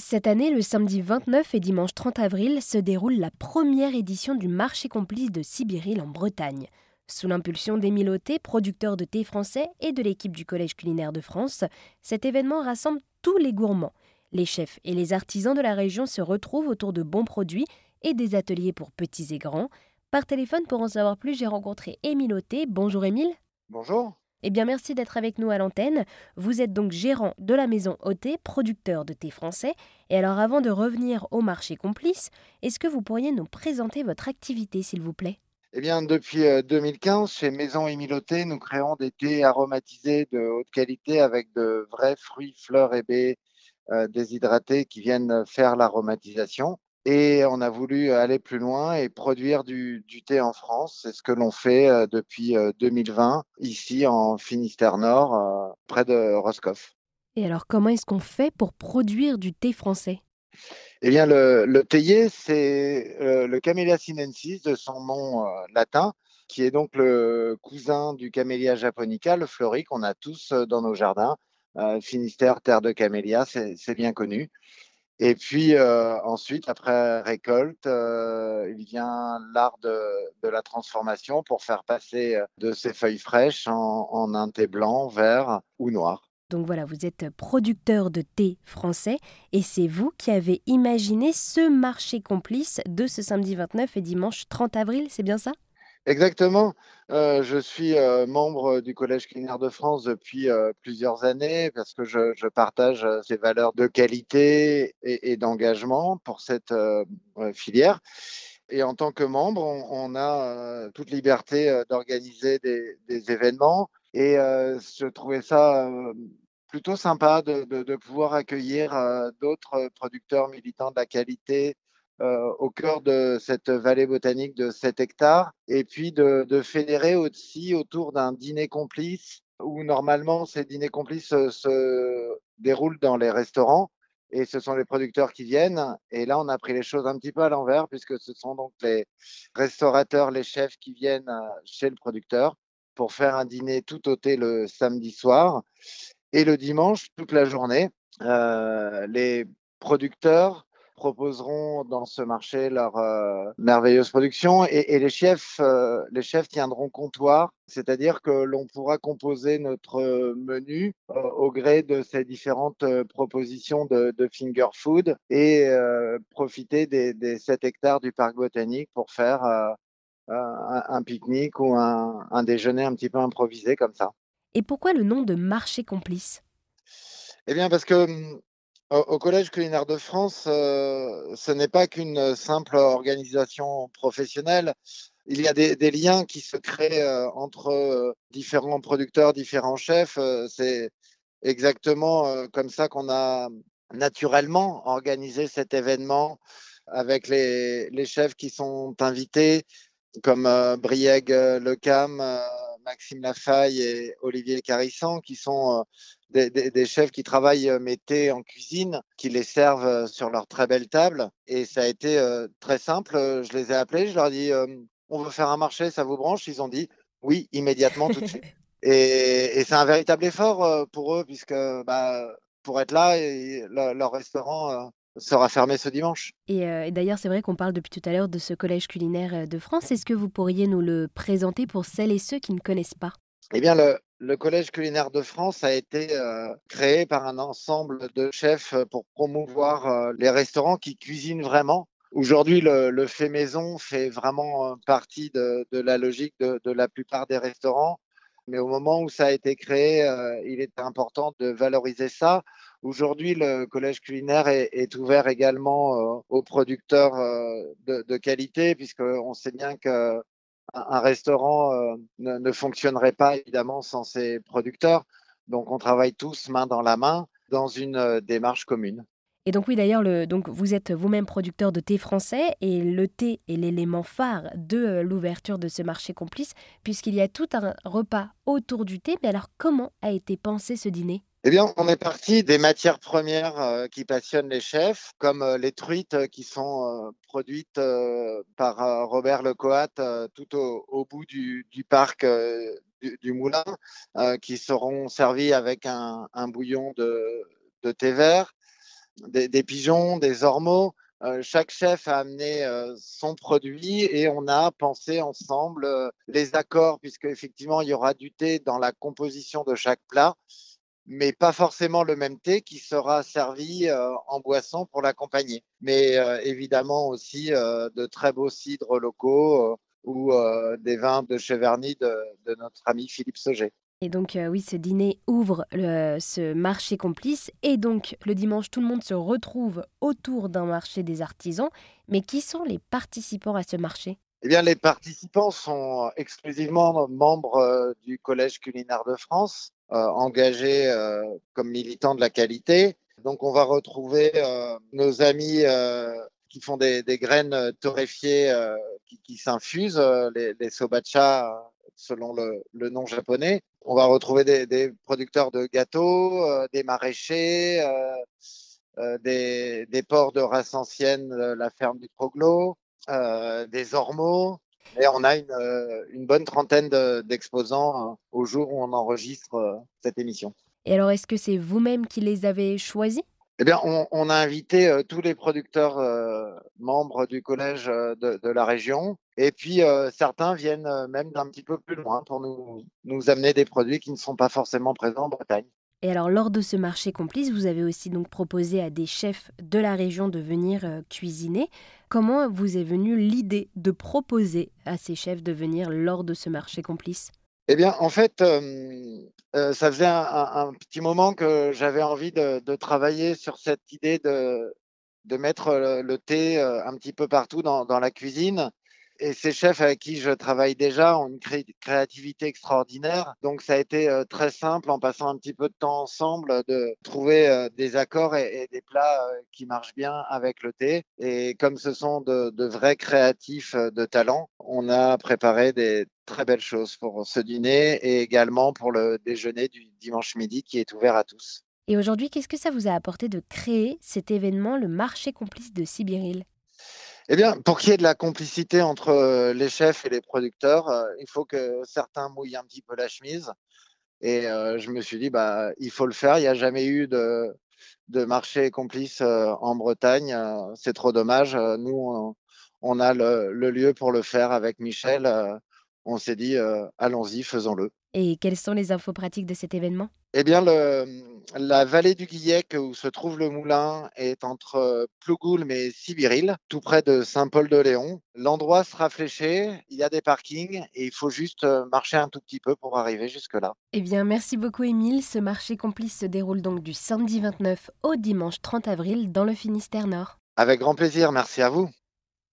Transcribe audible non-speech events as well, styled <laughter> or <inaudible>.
Cette année, le samedi 29 et dimanche 30 avril, se déroule la première édition du marché complice de Sibiril en Bretagne. Sous l'impulsion d'Émile Auté, producteur de thé français et de l'équipe du Collège culinaire de France, cet événement rassemble tous les gourmands. Les chefs et les artisans de la région se retrouvent autour de bons produits et des ateliers pour petits et grands. Par téléphone, pour en savoir plus, j'ai rencontré Émile Auté. Bonjour Émile. Bonjour. Eh bien, merci d'être avec nous à l'antenne. Vous êtes donc gérant de la maison OT, producteur de thé français. Et alors, avant de revenir au marché complice, est-ce que vous pourriez nous présenter votre activité, s'il vous plaît? Eh bien, depuis 2015, euh, chez Maison Émiloté, nous créons des thés aromatisés de haute qualité avec de vrais fruits, fleurs et baies euh, déshydratés qui viennent faire l'aromatisation. Et on a voulu aller plus loin et produire du, thé en France. C'est ce que l'on fait euh, depuis 2020 euh, ici en Finistère Nord, euh, près de Roscoff. Et alors, comment est-ce qu'on fait pour produire du thé français? Eh bien, le, le théier, c'est le Camellia sinensis de son nom latin, qui est donc le cousin du Camellia japonica, le fleuri qu'on a tous dans nos jardins. Finistère, terre de camélia, c'est bien connu. Et puis euh, ensuite, après récolte, euh, il vient l'art de, la transformation pour faire passer euh, de ces feuilles fraîches en, un thé blanc, vert ou noir. Donc voilà, vous êtes producteur de thé français et c'est vous qui avez imaginé ce marché complice de ce samedi 29 et dimanche 30 avril, c'est bien ça? Exactement. Euh, je suis euh, membre du Collège culinaire de France depuis euh, plusieurs années parce que je, partage ces valeurs de qualité et, d'engagement pour cette filière. Et en tant que membre, on, a toute liberté d'organiser des, événements. Et je trouvais ça plutôt sympa de pouvoir accueillir d'autres producteurs militants de la qualité euh, au cœur de cette vallée botanique de 7 hectares, et puis de, fédérer aussi autour d'un dîner complice, où normalement ces dîners complices se, déroulent dans les restaurants, et ce sont les producteurs qui viennent. Et là, on a pris les choses un petit peu à l'envers, puisque ce sont donc les restaurateurs, les chefs qui viennent euh, chez le producteur pour faire un dîner tout ôté le samedi soir. Et le dimanche, toute la journée, euh, les producteurs proposeront dans ce marché leur euh, merveilleuse production et, les chefs euh, les chefs tiendront comptoir, c'est-à-dire que l'on pourra composer notre menu euh, au gré de ces différentes propositions de, finger food et profiter des, 7 hectares du parc botanique pour faire un, pique-nique ou un, un déjeuner un petit peu improvisé comme ça. Et pourquoi le nom de marché complice? Eh bien, parce que hum, au, Collège culinaire de France, euh, ce n'est pas qu'une simple organisation professionnelle. Il y a des, liens qui se créent euh, entre euh, différents producteurs, différents chefs. C'est exactement comme ça qu'on a naturellement organisé cet événement avec les, chefs qui sont invités, comme Brieg Lecam, Maxime Lafaille et Olivier Carissan, qui sont euh, des, chefs qui travaillent euh, mété en cuisine, qui les servent euh, sur leur très belle table. Et ça a été très simple. Je les ai appelés, je leur ai dit on veut faire un marché, ça vous branche? Ils ont dit oui, immédiatement, tout de suite. <laughs> Et, c'est un véritable effort pour eux, puisque bah, pour être là, leur restaurant sera fermé ce dimanche. Euh, et, d'ailleurs, c'est vrai qu'on parle depuis tout à l'heure de ce collège culinaire euh, de France. Est-ce que vous pourriez nous le présenter pour celles et ceux qui ne connaissent pas? Eh bien, le, collège culinaire de France a été euh, créé par un ensemble de chefs pour promouvoir les restaurants qui cuisinent vraiment. Aujourd'hui, le, fait maison fait vraiment partie de, la logique de, de, la plupart des restaurants. Mais au moment où ça a été créé, il était important de valoriser ça Aujourd'hui, le collège culinaire est, ouvert également euh, aux producteurs euh, de, qualité, puisqu'on sait bien qu'un un restaurant euh, ne, fonctionnerait pas évidemment sans ses producteurs. Donc, on travaille tous main dans la main dans une démarche commune. Et donc oui, d'ailleurs, vous êtes vous-même producteur de thé français et le thé est l'élément phare de l'ouverture de ce marché complice, puisqu'il y a tout un repas autour du thé. Mais alors, comment a été pensé ce dîner? Eh bien, on est parti des matières premières euh, qui passionnent les chefs, comme euh, les truites euh, qui sont produites par Robert Lecoat tout au, bout du, parc du, moulin, qui seront servies avec un, bouillon de, thé vert. des, pigeons, des ormeaux. chaque chef a amené son produit et on a pensé ensemble les accords, puisque effectivement il y aura du thé dans la composition de chaque plat mais pas forcément le même thé qui sera servi euh, en boisson pour l'accompagner. Mais euh, évidemment aussi euh, de très beaux cidres locaux ou des vins de Cheverny de, de notre ami Philippe Sauger. Et donc oui, ce dîner ouvre ce marché complice et donc le dimanche tout le monde se retrouve autour d'un marché des artisans. Mais qui sont les participants à ce marché? Eh bien, les participants sont exclusivement membres du Collège culinaire de France. Euh, engagés euh, comme militants de la qualité. Donc on va retrouver euh, nos amis qui font des, graines torréfiées qui, s'infusent, les, les, sobacha selon le, nom japonais. On va retrouver des, producteurs de gâteaux, des maraîchers, des, des, porcs de race ancienne, la ferme du Troglo, des ormeaux, et on a une, euh, bonne trentaine d'exposants euh, au jour où on enregistre euh, cette émission. Et alors, est-ce que c'est vous-même qui les avez choisis? Eh bien, on, a invité tous les producteurs membres du collège de, la région. Et puis, certains viennent même d'un petit peu plus loin pour nous, nous amener des produits qui ne sont pas forcément présents en Bretagne. Et alors, lors de ce marché complice, vous avez aussi donc proposé à des chefs de la région de venir euh, cuisiner. Comment vous est venue l'idée de proposer à ces chefs de venir lors de ce marché complice? Eh bien, en fait, euh, euh, ça faisait un, petit moment que j'avais envie de, travailler sur cette idée de, mettre le, thé un petit peu partout dans la cuisine et ces chefs avec qui je travaille déjà ont une créativité extraordinaire. Donc ça a été euh, très simple en passant un petit peu de temps ensemble de trouver euh, des accords et, des plats euh, qui marchent bien avec le thé. Et comme ce sont de, de, vrais créatifs de talent, on a préparé des très belles choses pour ce dîner et également pour le déjeuner du dimanche midi qui est ouvert à tous. Et aujourd'hui, qu'est-ce que ça vous a apporté de créer cet événement, le marché complice de Sibiril eh bien, pour qu'il y ait de la complicité entre euh, les chefs et les producteurs, euh, il faut que certains mouillent un petit peu la chemise. Et euh, je me suis dit, bah, il faut le faire. Il n'y a jamais eu de, marché complice en Bretagne. C'est trop dommage. Nous, on, a le, lieu pour le faire avec Michel. On s'est dit, allons-y, faisons-le. Et quelles sont les infos pratiques de cet événement? Eh bien, la vallée du Guillec, où se trouve le moulin, est entre Plougoulm et Sibiril, tout près de Saint-Paul-de-Léon. L'endroit sera fléché, il y a des parkings et il faut juste marcher un tout petit peu pour arriver jusque-là. Eh bien, merci beaucoup, Émile. Ce marché complice se déroule donc du samedi 29 au dimanche 30 avril dans le Finistère Nord. Avec grand plaisir, merci à vous.